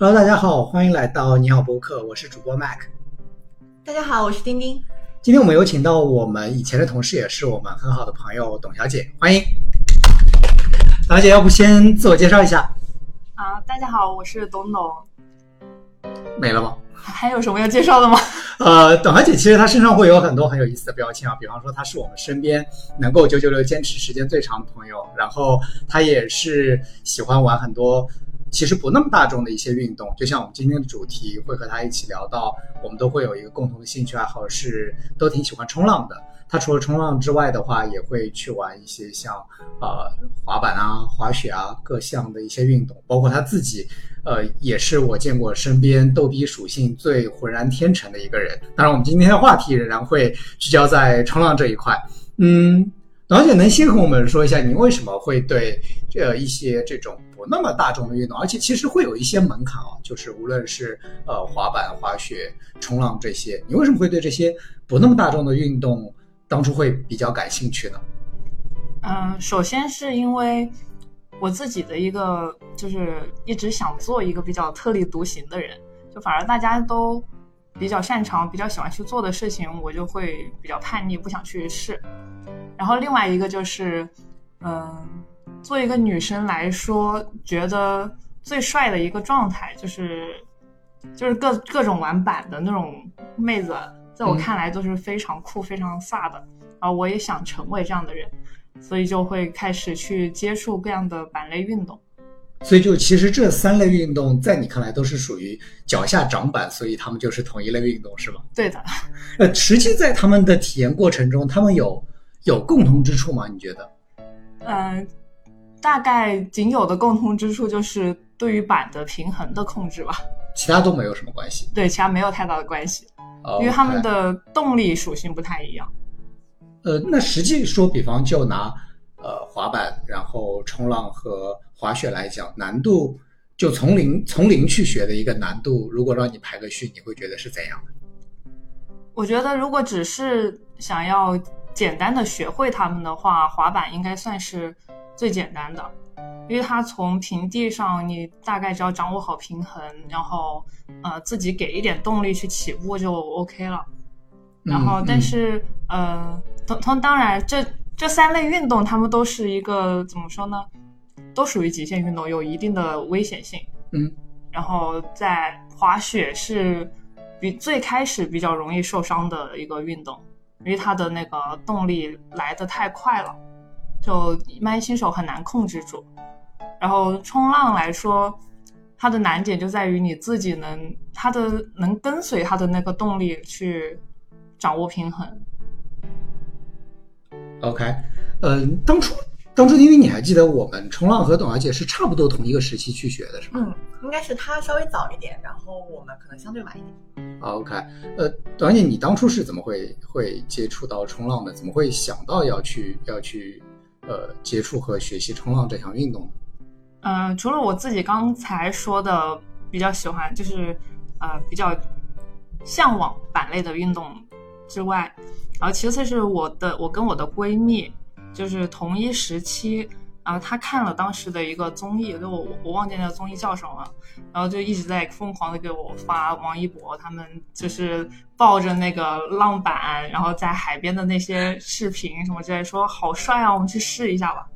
Hello，大家好，欢迎来到你好播客，我是主播 Mac。大家好，我是丁丁。今天我们有请到我们以前的同事，也是我们很好的朋友董小姐，欢迎。董小姐，要不先自我介绍一下？啊，大家好，我是董董。没了吗？还有什么要介绍的吗？呃，董小姐其实她身上会有很多很有意思的标签啊，比方说她是我们身边能够九九六坚持时间最长的朋友，然后她也是喜欢玩很多其实不那么大众的一些运动，就像我们今天的主题会和他一起聊到，我们都会有一个共同的兴趣爱好是都挺喜欢冲浪的。他除了冲浪之外的话，也会去玩一些像呃滑板啊、滑雪啊各项的一些运动，包括他自己。呃，也是我见过身边逗逼属性最浑然天成的一个人。当然，我们今天的话题仍然会聚焦在冲浪这一块。嗯，老姐能先和我们说一下，您为什么会对这一些这种不那么大众的运动，而且其实会有一些门槛啊，就是无论是呃滑板、滑雪、冲浪这些，你为什么会对这些不那么大众的运动当初会比较感兴趣呢？嗯，首先是因为。我自己的一个就是一直想做一个比较特立独行的人，就反而大家都比较擅长、比较喜欢去做的事情，我就会比较叛逆，不想去试。然后另外一个就是，嗯，作为一个女生来说，觉得最帅的一个状态就是就是各各种玩板的那种妹子，在我看来都是非常酷、非常飒的啊！我也想成为这样的人。所以就会开始去接触各样的板类运动，所以就其实这三类运动在你看来都是属于脚下长板，所以他们就是同一类运动，是吗？对的。呃，实际在他们的体验过程中，他们有有共同之处吗？你觉得？嗯，大概仅有的共同之处就是对于板的平衡的控制吧。其他都没有什么关系。对，其他没有太大的关系，因为他们的动力属性不太一样。呃，那实际说，比方就拿呃滑板、然后冲浪和滑雪来讲，难度就从零从零去学的一个难度，如果让你排个序，你会觉得是怎样的？我觉得，如果只是想要简单的学会它们的话，滑板应该算是最简单的，因为它从平地上，你大概只要掌握好平衡，然后呃自己给一点动力去起步就 OK 了。然后，但是呃。同同当然，这这三类运动，它们都是一个怎么说呢？都属于极限运动，有一定的危险性。嗯，然后在滑雪是比最开始比较容易受伤的一个运动，因为它的那个动力来的太快了，就一般新手很难控制住。然后冲浪来说，它的难点就在于你自己能，它的能跟随它的那个动力去掌握平衡。OK，嗯，当初当初因为你还记得我们冲浪和董小姐是差不多同一个时期去学的，是吗？嗯，应该是她稍微早一点，然后我们可能相对晚一点。OK，呃，董小姐，你当初是怎么会会接触到冲浪的？怎么会想到要去要去呃接触和学习冲浪这项运动呢？嗯，除了我自己刚才说的比较喜欢，就是呃比较向往板类的运动之外。然后其次是我的，我跟我的闺蜜，就是同一时期，然后她看了当时的一个综艺，就我我忘记那个综艺叫什么，然后就一直在疯狂的给我发王一博他们就是抱着那个浪板，然后在海边的那些视频什么之类，说好帅啊，我们去试一下吧。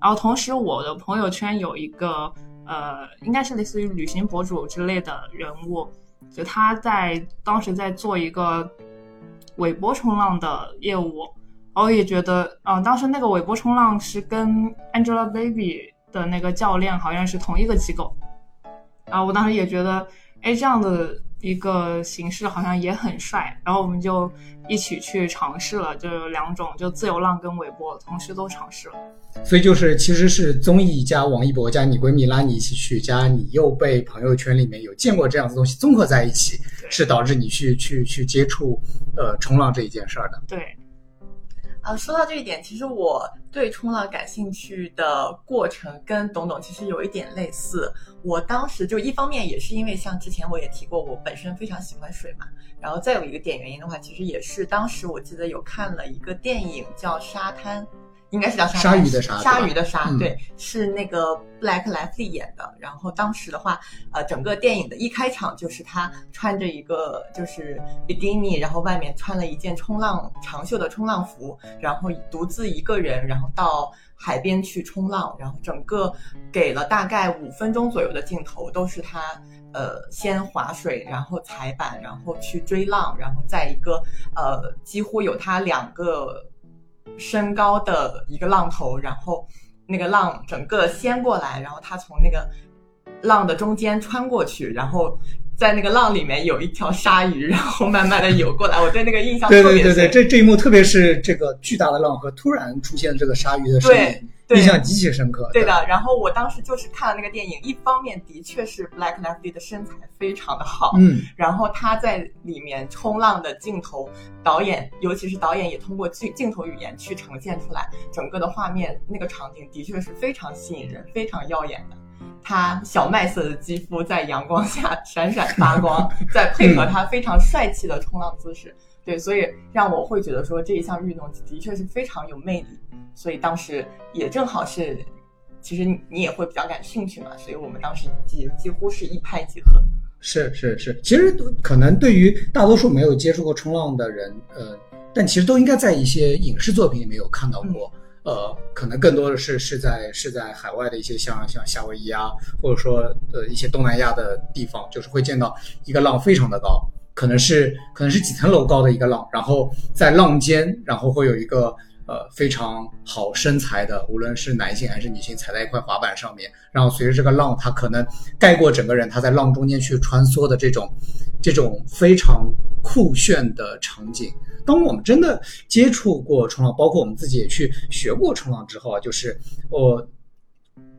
然后同时我的朋友圈有一个呃，应该是类似于旅行博主之类的人物，就他在当时在做一个。尾波冲浪的业务，我也觉得，嗯，当时那个尾波冲浪是跟 Angelababy 的那个教练好像是同一个机构，然后我当时也觉得，哎，这样的一个形式好像也很帅，然后我们就一起去尝试了，就有两种，就自由浪跟尾波同时都尝试了。所以就是，其实是综艺加王一博加你闺蜜拉你一起去，加你又被朋友圈里面有见过这样的东西综合在一起，是导致你去去去接触呃冲浪这一件事儿的。对，呃，说到这一点，其实我对冲浪感兴趣的过程跟董董其实有一点类似。我当时就一方面也是因为像之前我也提过，我本身非常喜欢水嘛，然后再有一个点原因的话，其实也是当时我记得有看了一个电影叫《沙滩》。应该是叫鲨鲨鱼的鲨鲨鱼的鲨，嗯对，是那个布莱克莱弗利演的。然后当时的话，呃，整个电影的一开场就是他穿着一个就是比基尼，然后外面穿了一件冲浪长袖的冲浪服，然后独自一个人，然后到海边去冲浪，然后整个给了大概五分钟左右的镜头，都是他呃先划水，然后踩板，然后去追浪，然后在一个呃几乎有他两个升高的一个浪头，然后那个浪整个掀过来，然后他从那个浪的中间穿过去，然后。在那个浪里面有一条鲨鱼，然后慢慢的游过来，我对那个印象特别深。对对对，这这一幕特别是这个巨大的浪和突然出现这个鲨鱼的身影，对印象极其深刻。对的，然后我当时就是看了那个电影，一方面的确是 Black Lively 的身材非常的好，嗯，然后他在里面冲浪的镜头，导演尤其是导演也通过镜镜头语言去呈现出来，整个的画面那个场景的确是非常吸引人、非常耀眼的。他小麦色的肌肤在阳光下闪闪发光，再配合他非常帅气的冲浪姿势，对，所以让我会觉得说这一项运动的确是非常有魅力。所以当时也正好是，其实你也会比较感兴趣嘛，所以我们当时几几乎是一拍即合。是是是，其实可能对于大多数没有接触过冲浪的人，呃，但其实都应该在一些影视作品里面有看到过。呃，可能更多的是是在是在海外的一些像像夏威夷啊，或者说呃一些东南亚的地方，就是会见到一个浪非常的高，可能是可能是几层楼高的一个浪，然后在浪尖，然后会有一个呃非常好身材的，无论是男性还是女性，踩在一块滑板上面，然后随着这个浪，它可能盖过整个人，他在浪中间去穿梭的这种这种非常酷炫的场景。当我们真的接触过冲浪，包括我们自己也去学过冲浪之后啊，就是我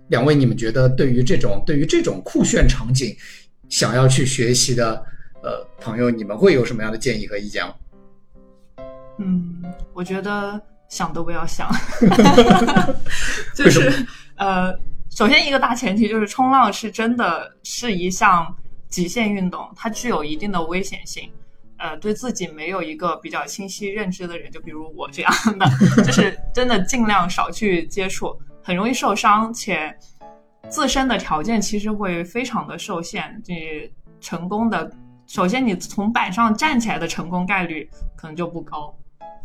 两位，你们觉得对于这种对于这种酷炫场景，想要去学习的呃朋友，你们会有什么样的建议和意见吗？嗯，我觉得想都不要想，就为什是呃，首先一个大前提就是冲浪是真的是一项极限运动，它具有一定的危险性。呃，对自己没有一个比较清晰认知的人，就比如我这样的，就是真的尽量少去接触，很容易受伤，且自身的条件其实会非常的受限。你成功的，首先你从板上站起来的成功概率可能就不高，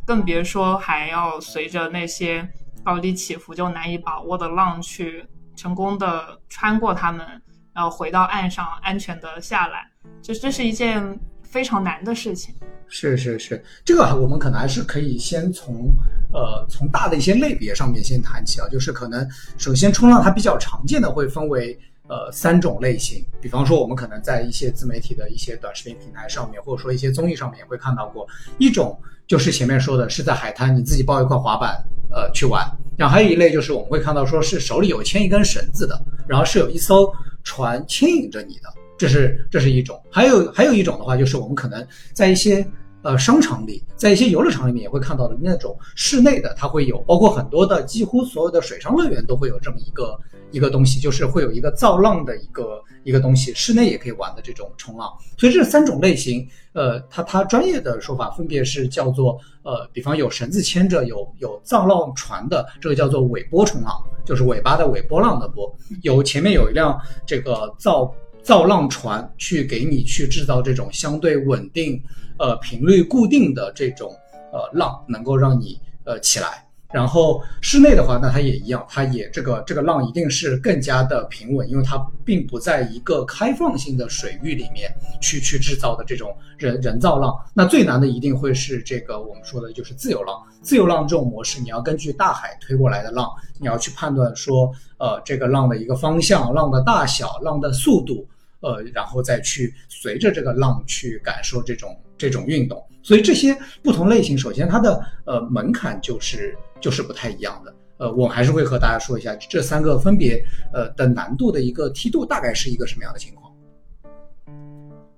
更别说还要随着那些高低起伏就难以把握的浪去成功的穿过它们，然后回到岸上安全的下来，这这是一件非常难的事情。是是是，这个我们可能还是可以先从呃从大的一些类别上面先谈起啊，就是可能首先冲浪它比较常见的会分为呃三种类型，比方说我们可能在一些自媒体的一些短视频平台上面，或者说一些综艺上面也会看到过，一种就是前面说的是在海滩你自己抱一块滑板呃去玩，然后还有一类就是我们会看到说是手里有牵一根绳子的，然后是有一艘船牵引着你的。这是这是一种，还有还有一种的话，就是我们可能在一些呃商场里，在一些游乐场里面也会看到的那种室内的，它会有，包括很多的几乎所有的水上乐园都会有这么一个一个东西，就是会有一个造浪的一个一个东西，室内也可以玩的这种冲浪。所以这三种类型，呃，它它专业的说法分别是叫做呃，比方有绳子牵着，有有造浪船的，这个叫做尾波冲浪，就是尾巴的尾波浪的波，有前面有一辆这个造。造浪船去给你去制造这种相对稳定、呃频率固定的这种呃浪，能够让你呃起来。然后室内的话，那它也一样，它也这个这个浪一定是更加的平稳，因为它并不在一个开放性的水域里面去去制造的这种人人造浪。那最难的一定会是这个我们说的就是自由浪。自由浪这种模式，你要根据大海推过来的浪，你要去判断说，呃，这个浪的一个方向、浪的大小、浪的速度。呃，然后再去随着这个浪去感受这种这种运动，所以这些不同类型，首先它的呃门槛就是就是不太一样的。呃，我还是会和大家说一下这三个分别呃的难度的一个梯度大概是一个什么样的情况。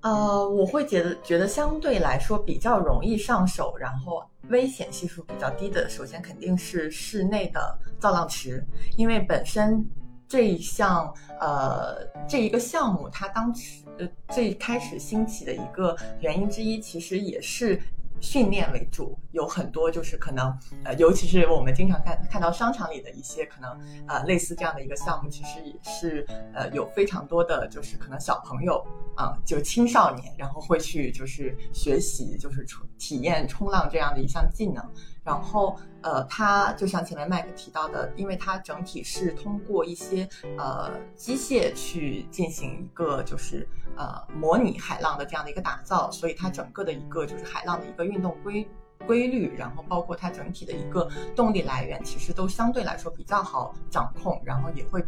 呃，我会觉得觉得相对来说比较容易上手，然后危险系数比较低的，首先肯定是室内的造浪池，因为本身。这一项呃，这一个项目，它当时呃最开始兴起的一个原因之一，其实也是训练为主，有很多就是可能呃，尤其是我们经常看看到商场里的一些可能呃类似这样的一个项目，其实也是呃有非常多的就是可能小朋友啊、就青少年，然后会去就是学习就是冲体验冲浪这样的一项技能。然后，呃，它就像前面麦克提到的，因为它整体是通过一些呃机械去进行一个就是呃模拟海浪的这样的一个打造，所以它整个的一个就是海浪的一个运动规规律，然后包括它整体的一个动力来源，其实都相对来说比较好掌控，然后也会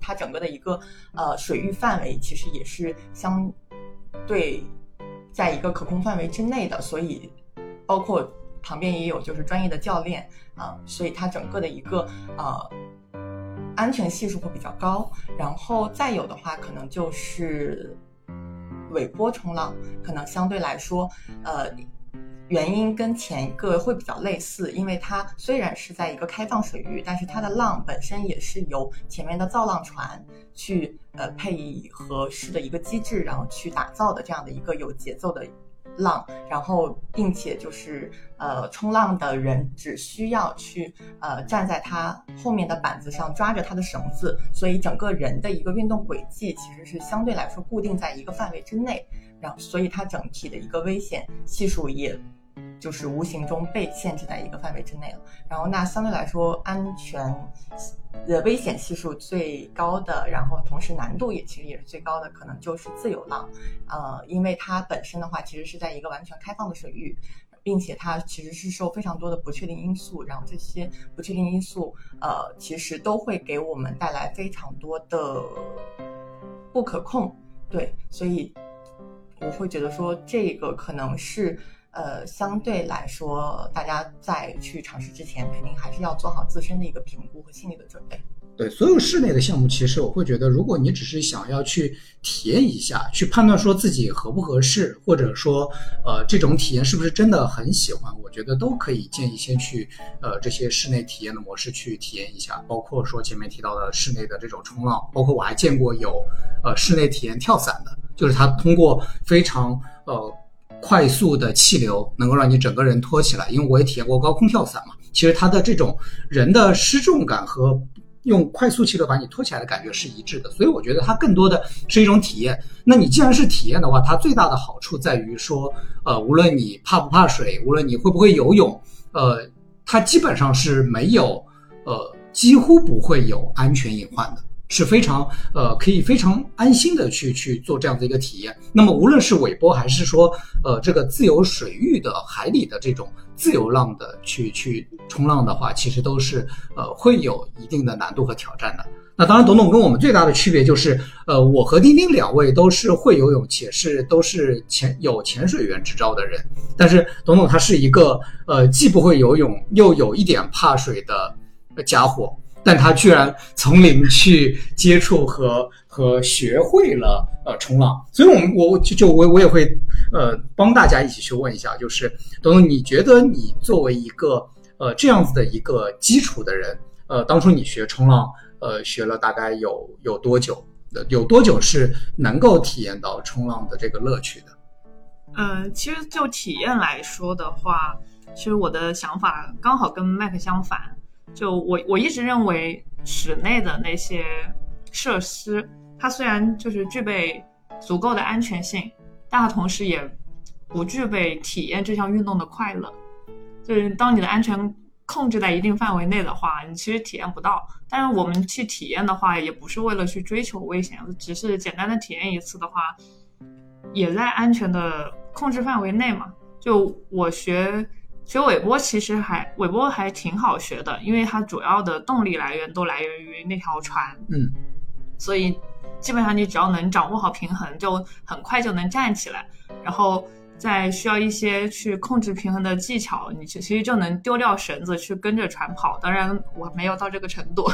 它整个的一个呃水域范围其实也是相对在一个可控范围之内的，所以包括。旁边也有就是专业的教练啊、所以它整个的一个呃安全系数会比较高。然后再有的话，可能就是尾波冲浪，可能相对来说，呃，原因跟前一个会比较类似，因为它虽然是在一个开放水域，但是它的浪本身也是由前面的造浪船去呃配以合适的一个机制，然后去打造的这样的一个有节奏的。浪，然后并且就是呃，冲浪的人只需要去呃站在他后面的板子上抓着他的绳子，所以整个人的一个运动轨迹其实是相对来说固定在一个范围之内，然后所以它整体的一个危险系数也就是无形中被限制在一个范围之内了。然后那相对来说安全的危险系数最高的，然后同时难度也其实也是最高的，可能就是自由浪，呃，因为它本身的话其实是在一个完全开放的水域。并且它其实是受非常多的不确定因素，然后这些不确定因素，呃，其实都会给我们带来非常多的不可控。对，所以我会觉得说，这个可能是呃，相对来说，大家在去尝试之前，肯定还是要做好自身的一个评估和心理的准备。对所有室内的项目，其实我会觉得，如果你只是想要去体验一下，去判断说自己合不合适，或者说呃这种体验是不是真的很喜欢，我觉得都可以建议先去呃这些室内体验的模式去体验一下，包括说前面提到的室内的这种冲浪，包括我还见过有呃室内体验跳伞的，就是它通过非常呃快速的气流能够让你整个人托起来，因为我也体验过高空跳伞嘛，其实它的这种人的失重感和用快速气流把你托起来的感觉是一致的，所以我觉得它更多的是一种体验。那你既然是体验的话，它最大的好处在于说，呃，无论你怕不怕水，无论你会不会游泳，呃，它基本上是没有，呃，几乎不会有安全隐患的。是非常呃，可以非常安心的去去做这样的一个体验。那么无论是尾波还是说呃这个自由水域的海里的这种自由浪的去去冲浪的话，其实都是呃会有一定的难度和挑战的。那当然，董董跟我们最大的区别就是，呃，我和丁丁两位都是会游泳且是都是潜有潜水员执照的人，但是董董他是一个呃既不会游泳又有一点怕水的家伙。但他居然从零去接触和和学会了呃冲浪，所以我们我就就我我也会呃帮大家一起去问一下，就是董董，你觉得你作为一个呃这样子的一个基础的人，呃，当初你学冲浪，呃，学了大概有有多久？有多久是能够体验到冲浪的这个乐趣的？嗯，其实就体验来说的话，其实我的想法刚好跟麦克相反。就我我一直认为室内的那些设施，它虽然就是具备足够的安全性，但它同时也不具备体验这项运动的快乐。就是当你的安全控制在一定范围内的话，你其实体验不到。但是我们去体验的话，也不是为了去追求危险，只是简单的体验一次的话，也在安全的控制范围内嘛。就我学。学尾波其实还尾波还挺好学的，因为它主要的动力来源都来源于那条船，嗯，所以基本上你只要能掌握好平衡，就很快就能站起来。然后再需要一些去控制平衡的技巧，你其实就能丢掉绳子去跟着船跑。当然我没有到这个程度。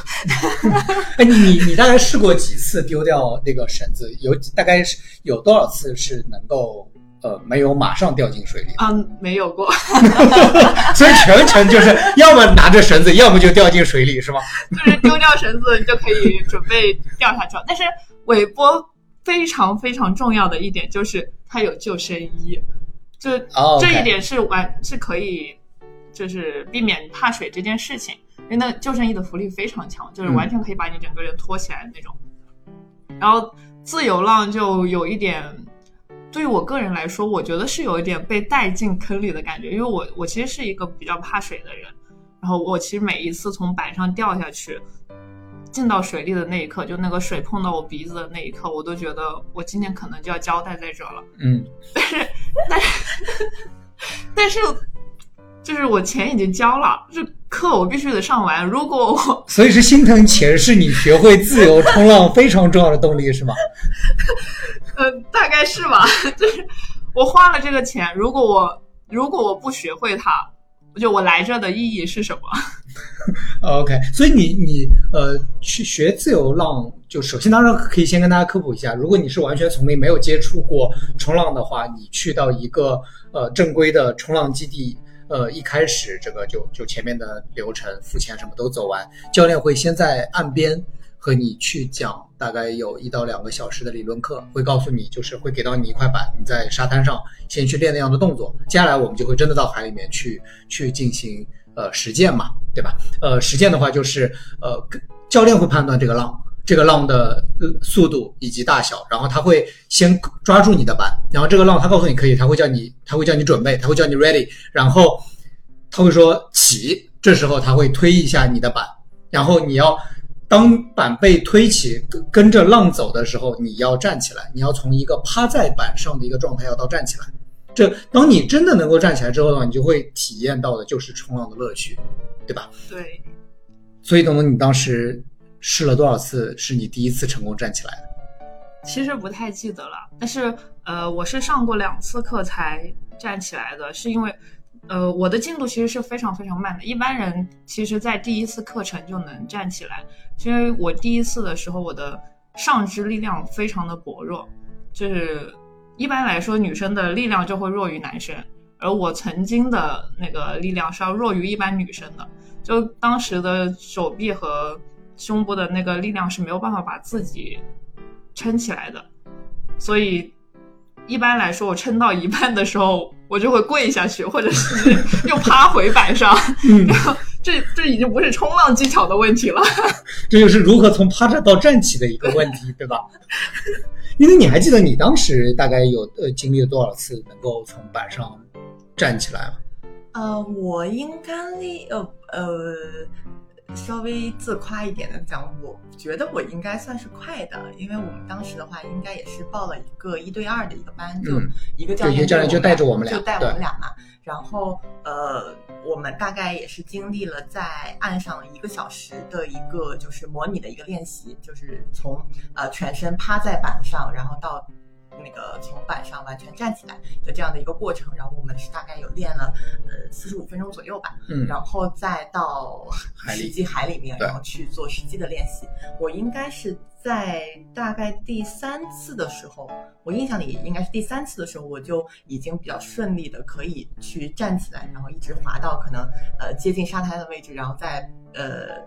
哎，你你你大概试过几次丢掉那个绳子？有大概是有多少次是能够？呃，没有马上掉进水里。嗯，没有过。所以全程就是 要么拿着绳子，要么就掉进水里，是吗？就是丢掉绳子，你就可以准备掉下去了。但是尾波非常非常重要的一点就是它有救生衣，就这一点是完是可以，就是避免怕水这件事情，因为那救生衣的浮力非常强，就是嗯完全可以把你整个人托起来的那种。然后自由浪就有一点，对于我个人来说，我觉得是有一点被带进坑里的感觉，因为我我其实是一个比较怕水的人，然后我其实每一次从板上掉下去。进到水里的那一刻，就那个水碰到我鼻子的那一刻，我都觉得我今天可能就要交代在这了。嗯但是但，但是就是我钱已经交了，这课我必须得上完。如果我所以是心疼钱是你学会自由冲浪非常重要的动力，是吗？呃大概是吧，就是我花了这个钱，如果我如果我不学会它，就我来这的意义是什么？OK，所以你你呃去学自由浪，就首先当然可以先跟大家科普一下，如果你是完全从零没有接触过冲浪的话，你去到一个呃正规的冲浪基地，呃一开始这个就就前面的流程付钱什么都走完，教练会先在岸边和你去讲大概有一到两个小时的理论课，会告诉你就是会给到你一块板，你在沙滩上先去练那样的动作，接下来我们就会真的到海里面去去进行呃实践嘛，对吧？呃，实践的话就是呃，教练会判断这个浪，这个浪的速度以及大小，然后他会先抓住你的板，然后这个浪他告诉你可以，他会叫你，他会叫你准备，他会叫你 ready，然后他会说起，这时候他会推一下你的板，然后你要当板被推起，跟跟着浪走的时候，你要站起来，你要从一个趴在板上的一个状态要到站起来。这当你真的能够站起来之后的话，你就会体验到的就是冲浪的乐趣，对吧？对，所以东东，你当时试了多少次是你第一次成功站起来的？其实不太记得了，但是呃，我是上过两次课才站起来的，是因为呃，我的进度其实是非常非常慢的。一般人其实在第一次课程就能站起来，是因为我第一次的时候我的上肢力量非常的薄弱，就是一般来说女生的力量就会弱于男生，而我曾经的那个力量是要弱于一般女生的，就当时的手臂和胸部的那个力量是没有办法把自己撑起来的，所以一般来说，我撑到一半的时候，我就会跪下去，或者是 又趴回板上。嗯，然后这这已经不是冲浪技巧的问题了。这就是如何从趴着到站起的一个问题，对吧？因为你还记得你当时大概有呃经历了多少次能够从板上站起来吗？呃，我应该呃呃稍微自夸一点的讲，我觉得我应该算是快的，因为我们当时的话，应该也是报了一个一对二的一个班，就嗯一个教练就一个教练就带着我们俩就带我们俩嘛。然后呃，我们大概也是经历了在岸上一个小时的一个就是模拟的一个练习，就是从呃全身趴在板上，然后到那个从板上完全站起来的这样的一个过程。然后我们是大概有练了呃四十五分钟左右吧，嗯然后再到实际海里面，对然后去做实际的练习。我应该是在大概第三次的时候，我印象里应该是第三次的时候，我就已经比较顺利的可以去站起来，然后一直滑到可能呃接近沙滩的位置，然后再呃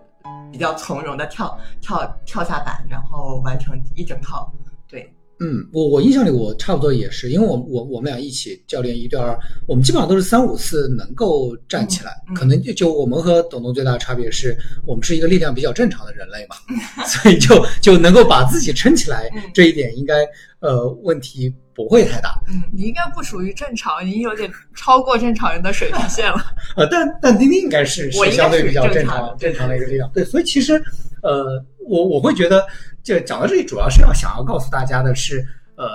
比较从容的跳跳跳下板，然后完成一整套。对，嗯，我我印象里我差不多也是，因为我我我们俩一起教练一对二，我们基本上都是三五次能够站起来。嗯嗯可能就就我们和董董最大的差别是我们是一个力量比较正常的人类嘛，所以就就能够把自己撑起来嗯，这一点应该呃问题不会太大。嗯，你应该不属于正常，你有点超过正常人的水平线了。呃，但但丁丁应该是是相对比较正正常正常的一个力量。对，所以其实呃，我我会觉得，这讲到这里，主要是要想要告诉大家的是，呃，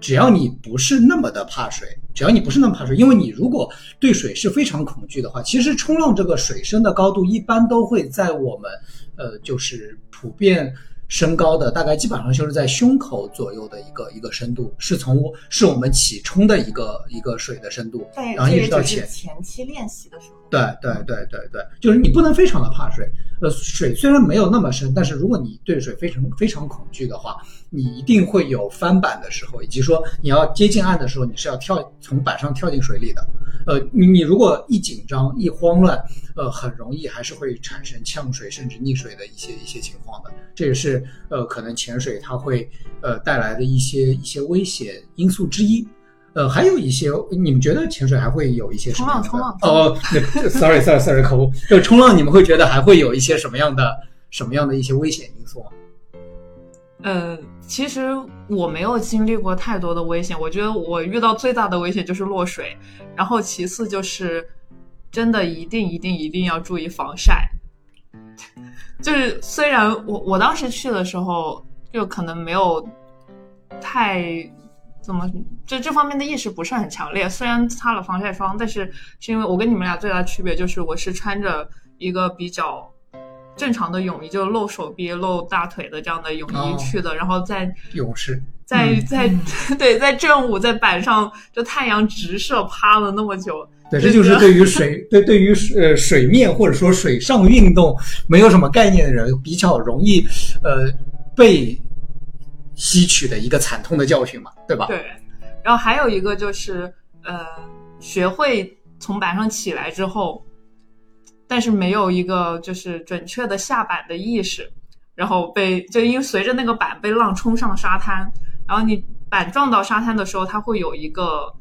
只要你不是那么的怕水，只要你不是那么怕水，因为你如果对水是非常恐惧的话，其实冲浪这个水深的高度一般都会在我们呃，就是普遍。升高的大概基本上就是在胸口左右的一个一个深度，是从是我们起冲的一个一个水的深度，但然后一直到前前期练习的时候。对对对对对，就是你不能非常的怕水。呃，水虽然没有那么深，但是如果你对水非常非常恐惧的话，你一定会有翻板的时候，以及说你要接近岸的时候，你是要跳从板上跳进水里的。呃，你你如果一紧张一慌乱，呃，很容易还是会产生呛水甚至溺水的一些一些情况的。这也是呃可能潜水它会呃带来的一些一些危险因素之一。呃，还有一些，你们觉得潜水还会有一些什么样的？冲浪哦那，sorry，sorry，sorry，口误。就冲浪，你们会觉得还会有一些什么样的、什么样的一些危险因素吗？呃，其实我没有经历过太多的危险，我觉得我遇到最大的危险就是落水，然后其次就是真的一定一定一定要注意防晒。就是虽然我我当时去的时候就可能没有太怎么就这方面的意识不是很强烈，虽然擦了防晒霜，但是是因为我跟你们俩最大的区别就是我是穿着一个比较。正常的泳衣就露手臂、露大腿的这样的泳衣去的，然后在泳池在在 对在正午在板上，就太阳直射趴了那么久。对，这就是对于水对对于呃水面或者说水上运动没有什么概念的人比较容易呃被吸取的一个惨痛的教训嘛，对吧？对。然后还有一个就是呃，学会从板上起来之后。但是没有一个就是准确的下板的意识，然后被就因为随着那个板被浪冲上沙滩，然后你板撞到沙滩的时候，它会有一个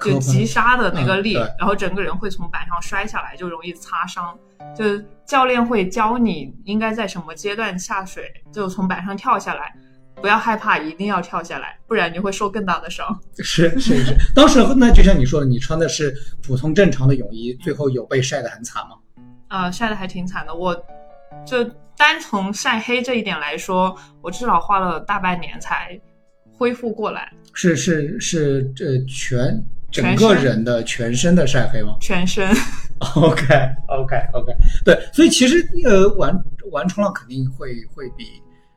就急刹的那个力，然后整个人会从板上摔下来，就容易擦伤。就教练会教你应该在什么阶段下水，就从板上跳下来，不要害怕，一定要跳下来，不然你会受更大的伤。是是是，当时那就像你说的，你穿的是普通正常的泳衣，最后有被晒得很惨吗？啊，晒得还挺惨的。我就单从晒黑这一点来说，我至少花了大半年才恢复过来。是是是，这全整个人的全身的晒黑吗？全身。OK OK OK，对，所以其实呃，玩玩冲浪肯定会会比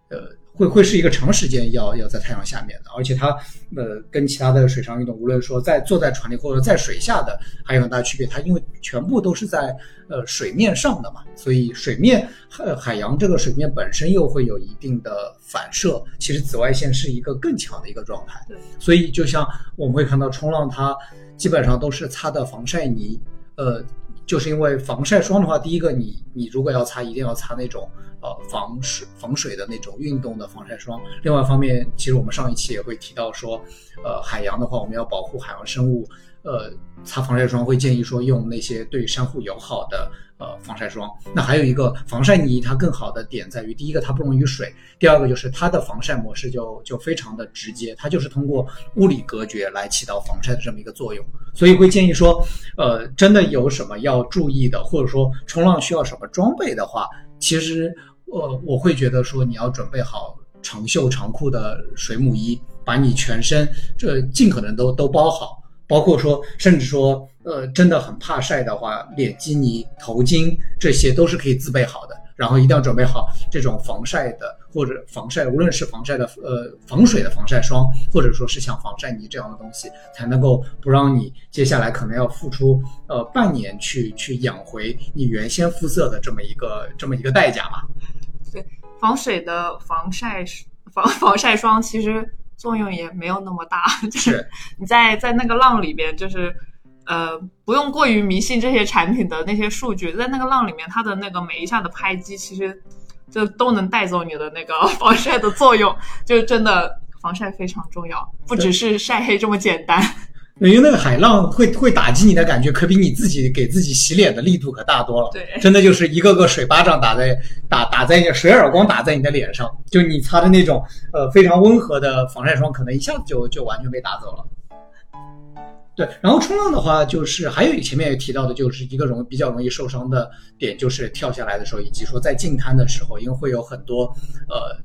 呃。会会是一个长时间要要在太阳下面的，而且它呃跟其他的水上运动，无论说在坐在船里或者在水下的，还有很大区别。它因为全部都是在呃水面上的嘛，所以水面海海洋这个水面本身又会有一定的反射，其实紫外线是一个更强的一个状态。对，所以就像我们会看到冲浪，它基本上都是擦的防晒泥，呃。就是因为防晒霜的话，第一个你你如果要擦，一定要擦那种呃防水防水的那种运动的防晒霜。另外一方面，其实我们上一期也会提到说，呃海洋的话，我们要保护海洋生物，呃擦防晒霜会建议说用那些对珊瑚友好的。呃，防晒霜。那还有一个防晒泥，它更好的点在于，第一个它不溶于水，第二个就是它的防晒模式就就非常的直接，它就是通过物理隔绝来起到防晒的这么一个作用。所以会建议说，呃，真的有什么要注意的，或者说冲浪需要什么装备的话，其实呃，我会觉得说你要准备好长袖长裤的水母衣，把你全身这尽可能都都包好。包括说，甚至说，呃，真的很怕晒的话，脸基尼、头巾这些都是可以自备好的。然后一定要准备好这种防晒的或者防晒，无论是防晒的呃防水的防晒霜，或者说是像防晒泥这样的东西，才能够不让你接下来可能要付出呃半年去去养回你原先肤色的这么一个这么一个代价吧。对，防水的防晒防防晒霜其实。作用也没有那么大，就是你在在那个浪里边，就是呃，不用过于迷信这些产品的那些数据，在那个浪里面，它的那个每一下的拍击，其实就都能带走你的那个 防晒的作用，就真的防晒非常重要，不只是晒黑这么简单。因为那个海浪会会打击你的感觉，可比你自己给自己洗脸的力度可大多了。对，真的就是一个个水巴掌打在打打在你水耳光打在你的脸上，就你擦的那种呃非常温和的防晒霜，可能一下子就就完全被打走了。对，然后冲浪的话，就是还有前面也提到的，就是一个容比较容易受伤的点，就是跳下来的时候，以及说在近滩的时候，因为会有很多呃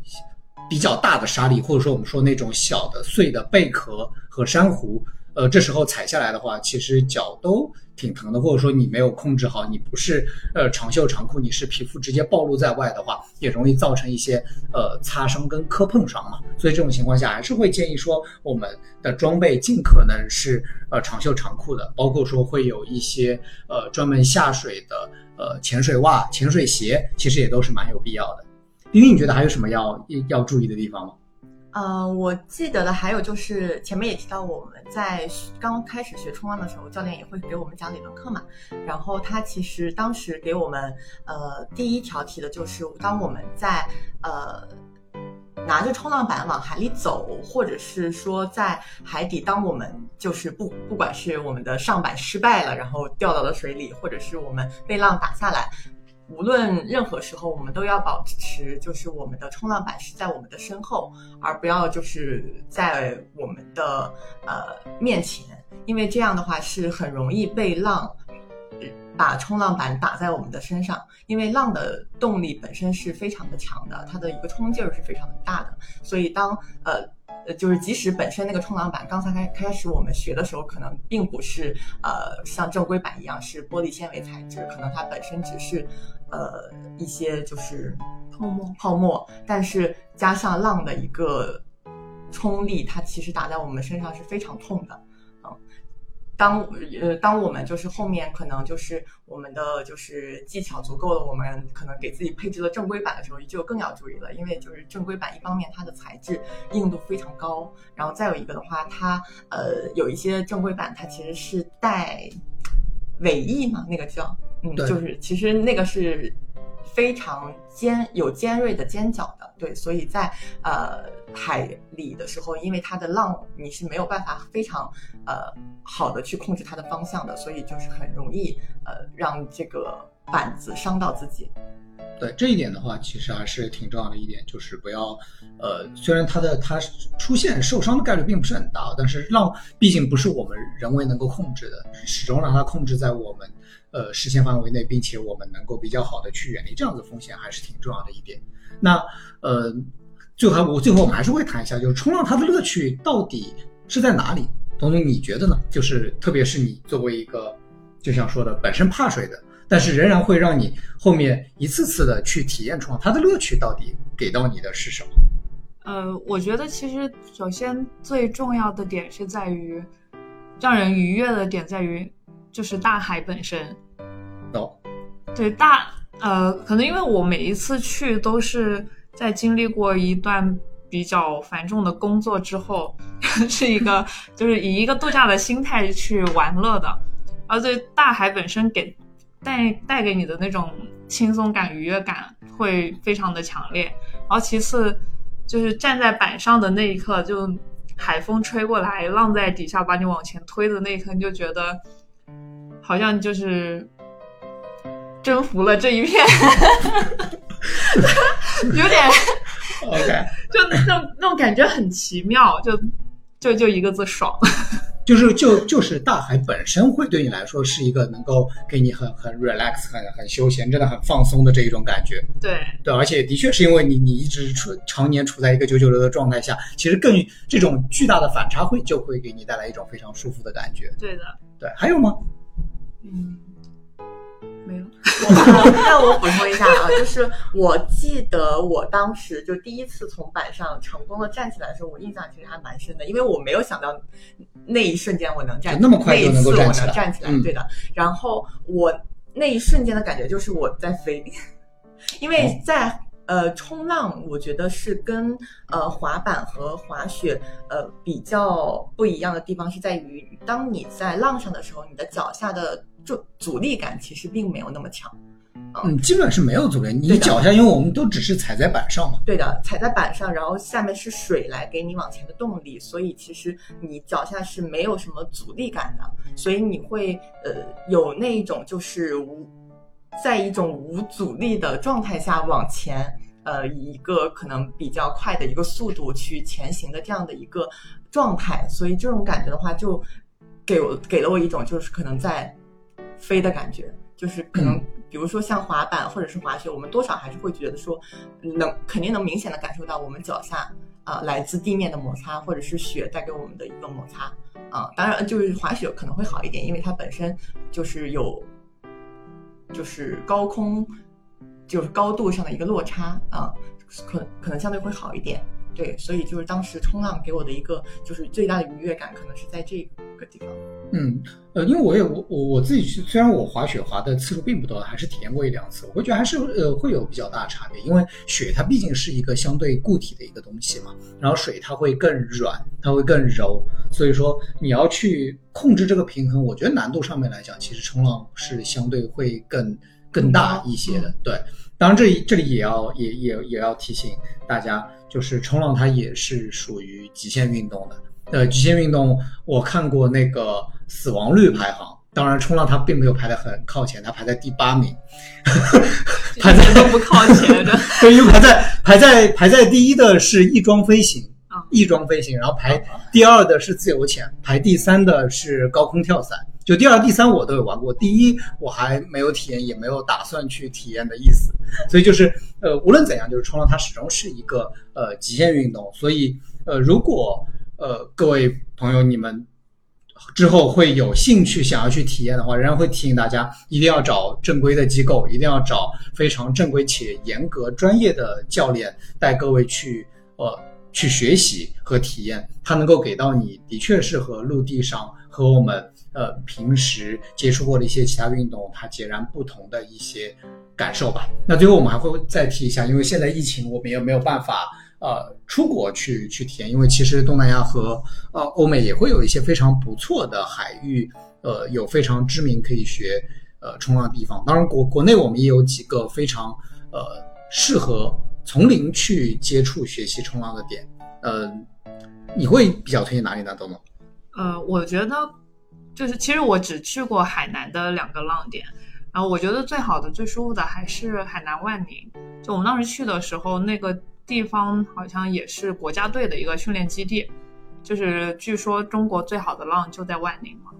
比较大的沙粒，或者说我们说那种小的碎的贝壳和珊瑚。呃，这时候踩下来的话，其实脚都挺疼的，或者说你没有控制好，你不是呃长袖长裤，你是皮肤直接暴露在外的话，也容易造成一些呃擦伤跟磕碰伤嘛。所以这种情况下，还是会建议说我们的装备尽可能是呃长袖长裤的，包括说会有一些呃专门下水的呃潜水袜、潜水鞋，其实也都是蛮有必要的。丁丁，你觉得还有什么要要注意的地方吗？呃，我记得的还有就是前面也提到，我们在刚开始学冲浪的时候，教练也会给我们讲理论课嘛。然后他其实当时给我们呃第一条提的就是，当我们在呃拿着冲浪板往海里走，或者是说在海底，当我们就是不不管是我们的上板失败了，然后掉到了水里，或者是我们被浪打下来，无论任何时候，我们都要保持就是我们的冲浪板是在我们的身后，而不要就是在我们的呃面前，因为这样的话是很容易被浪。把冲浪板打在我们的身上，因为浪的动力本身是非常的强的，它的一个冲劲儿是非常的大的，所以当呃呃，就是即使本身那个冲浪板刚才开开始我们学的时候，可能并不是呃像正规板一样是玻璃纤维材质，可能它本身只是呃一些就是泡沫泡沫，但是加上浪的一个冲力，它其实打在我们身上是非常痛的。当呃，当我们就是后面可能就是我们的就是技巧足够了，我们可能给自己配置了正规版的时候，就更要注意了，因为就是正规版一方面它的材质硬度非常高，然后再有一个的话，它呃有一些正规版它其实是带尾翼嘛，那个叫嗯，就是其实那个是。非常尖有尖锐的尖角的，对，所以在呃海里的时候，因为它的浪你是没有办法非常呃好的去控制它的方向的，所以就是很容易呃让这个板子伤到自己。对这一点的话，其实还是挺重要的一点，就是不要呃虽然它的它出现受伤的概率并不是很大，但是浪毕竟不是我们人为能够控制的，始终让它控制在我们。呃，视线范围内，并且我们能够比较好的去远离这样的风险，还是挺重要的一点。那呃，最后我最后我们还是会谈一下，就是冲浪它的乐趣到底是在哪里？董总你觉得呢？就是特别是你作为一个就像说的本身怕水的，但是仍然会让你后面一次次的去体验冲浪，它的乐趣到底给到你的是什么？呃，我觉得其实首先最重要的点是在于让人愉悦的点在于。就是大海本身，对大呃，可能因为我每一次去都是在经历过一段比较繁重的工作之后，是一个就是以一个度假的心态去玩乐的，而对大海本身给带带给你的那种轻松感、愉悦感会非常的强烈。然后其次就是站在板上的那一刻，就海风吹过来，浪在底下把你往前推的那一刻，你就觉得。好像就是征服了这一片，有点，OK，就那种那种感觉很奇妙，就就就一个字爽，就是就就是大海本身会对你来说是一个能够给你很很 relax 很很休闲，真的很放松的这一种感觉，对。对，而且的确是因为你你一直处常年处在一个九九六的状态下，其实更这种巨大的反差会就会给你带来一种非常舒服的感觉，对的，对，还有吗？嗯，没有。那我补充一下啊，就是我记得我当时就第一次从板上成功的站起来的时候，我印象其实还蛮深的，因为我没有想到那一瞬间我能站，那么快就能够站起来，站起来，对的。然后我那一瞬间的感觉就是我在飞，因为在。呃，冲浪我觉得是跟呃滑板和滑雪呃比较不一样的地方是在于，当你在浪上的时候，你的脚下的就阻力感其实并没有那么强。嗯，基本是没有阻力，你脚下因为我们都只是踩在板上嘛。对的，踩在板上，然后下面是水来给你往前的动力，所以其实你脚下是没有什么阻力感的，所以你会呃有那一种就是无。在一种无阻力的状态下往前，呃，以一个可能比较快的一个速度去前行的这样的一个状态，所以这种感觉的话，就给我给了我一种就是可能在飞的感觉，就是可能比如说像滑板或者是滑雪，我们多少还是会觉得说，能肯定能明显的感受到我们脚下啊来自地面的摩擦，或者是雪带给我们的一个摩擦啊。当然，就是滑雪可能会好一点，因为它本身就是有。就是高空，就是高度上的一个落差啊，可可能相对会好一点。对，所以就是当时冲浪给我的一个就是最大的愉悦感，可能是在这个地方。嗯，呃，因为我也我我我自己去，虽然我滑雪滑的次数并不多，还是体验过一两次，我会觉得还是呃会有比较大的差别。因为雪它毕竟是一个相对固体的一个东西嘛，然后水它会更软，它会更柔，所以说你要去控制这个平衡，我觉得难度上面来讲，其实冲浪是相对会更更大一些的。对，当然这这里也要也也也要提醒大家。就是冲浪它也是属于极限运动的。呃，极限运动我看过那个死亡率排行，当然冲浪它并没有排得很靠前，它排在第八名，排在都不靠前的。对，因为排在排在排在第一的是翼装飞行啊，翼装飞行，然后排第二的是自由潜，排第三的是高空跳伞。就第二、第三我都有玩过，第一我还没有体验，也没有打算去体验的意思。所以就是呃，无论怎样，就是冲浪它始终是一个呃极限运动。所以呃，如果呃各位朋友你们之后会有兴趣想要去体验的话，仍然会提醒大家一定要找正规的机构，一定要找非常正规且严格专业的教练带各位去呃去学习和体验，它能够给到你的确是和陆地上和我们呃平时接触过的一些其他运动它截然不同的一些感受吧。那最后我们还会再提一下，因为现在疫情，我们也没有办法。呃，出国去去体验，因为其实东南亚和呃欧美也会有一些非常不错的海域，呃，有非常知名可以学呃冲浪的地方。当然，国国内我们也有几个非常呃适合从零去接触学习冲浪的点。呃，你会比较推荐哪里呢？东东？呃，我觉得就是其实我只去过海南的两个浪点，然后我觉得最好的、最舒服的还是海南万宁。就我们当时去的时候，那个。地方好像也是国家队的一个训练基地，就是据说中国最好的浪就在万宁嘛。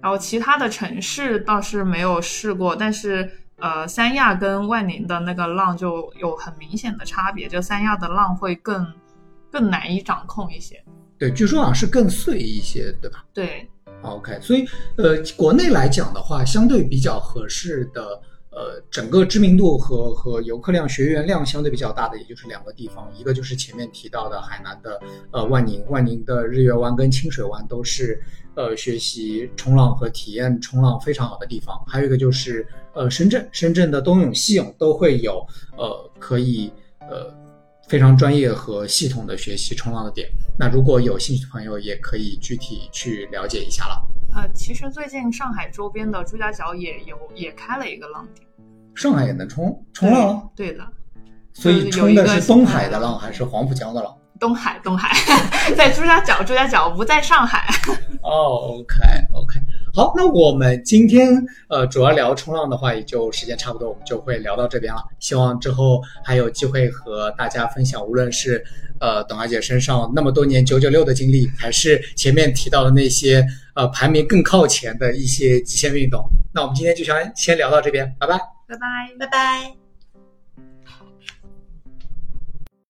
然后其他的城市倒是没有试过，但是呃，三亚跟万宁的那个浪就有很明显的差别，就三亚的浪会更更难以掌控一些。对，据说好像是更碎一些，对吧？对。OK，所以呃，国内来讲的话，相对比较合适的。呃，整个知名度和和游客量、学员量相对比较大的，也就是两个地方，一个就是前面提到的海南的呃万宁，万宁的日月湾跟清水湾都是呃学习冲浪和体验冲浪非常好的地方，还有一个就是呃深圳，深圳的东涌、西涌都会有呃可以呃非常专业和系统的学习冲浪的点。那如果有兴趣的朋友，也可以具体去了解一下了。呃，其实最近上海周边的朱家角也有也开了一个浪点，上海也能冲冲浪？对的，所以冲的是东海的浪还是黄浦江的浪？东海，东海，在朱家角，朱家角不在上海。哦，OK，OK。好，那我们今天呃主要聊冲浪的话，也就时间差不多，我们就会聊到这边了。希望之后还有机会和大家分享，无论是呃董小姐身上那么多年九九六的经历，还是前面提到的那些呃排名更靠前的一些极限运动。那我们今天就先先聊到这边，拜拜，拜拜，拜拜。